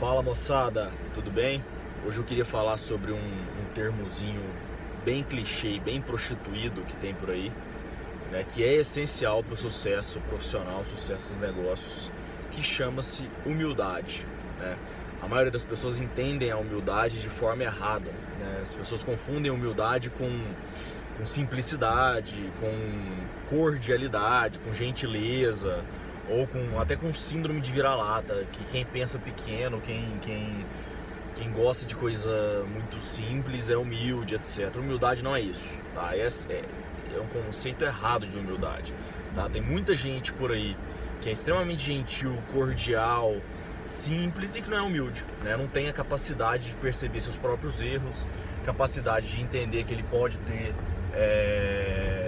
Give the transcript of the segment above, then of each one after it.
Fala moçada, tudo bem? Hoje eu queria falar sobre um, um termozinho bem clichê, bem prostituído que tem por aí, né, que é essencial para o sucesso profissional, sucesso dos negócios, que chama-se humildade. Né? A maioria das pessoas entendem a humildade de forma errada. Né? As pessoas confundem humildade com, com simplicidade, com cordialidade, com gentileza ou com até com síndrome de vira-lata, que quem pensa pequeno, quem, quem, quem gosta de coisa muito simples é humilde, etc. Humildade não é isso, tá? É, é, é um conceito errado de humildade, tá? Tem muita gente por aí que é extremamente gentil, cordial, simples e que não é humilde, né? Não tem a capacidade de perceber seus próprios erros, capacidade de entender que ele pode ter é,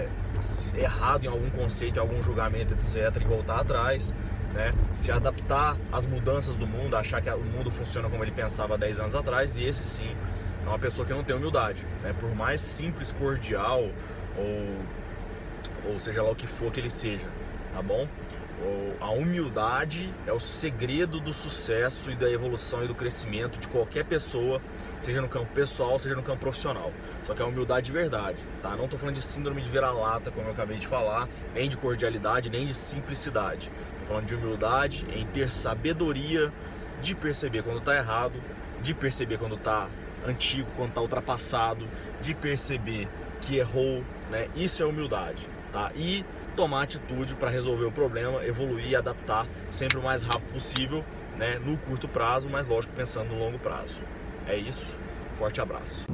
errado em algum conceito, em algum julgamento, etc., e voltar atrás, né? se adaptar às mudanças do mundo, achar que o mundo funciona como ele pensava 10 anos atrás, e esse sim é uma pessoa que não tem humildade. Né? Por mais simples, cordial ou, ou seja lá o que for que ele seja, tá bom? A humildade é o segredo do sucesso e da evolução e do crescimento de qualquer pessoa, seja no campo pessoal, seja no campo profissional. Só que é a humildade de verdade, tá? Não estou falando de síndrome de vira-lata, como eu acabei de falar, nem de cordialidade, nem de simplicidade. Estou falando de humildade em ter sabedoria de perceber quando está errado, de perceber quando está antigo, quando está ultrapassado, de perceber que errou, né? Isso é humildade, tá? E tomar atitude para resolver o problema, evoluir e adaptar sempre o mais rápido possível, né, no curto prazo, mas lógico pensando no longo prazo. É isso. Forte abraço.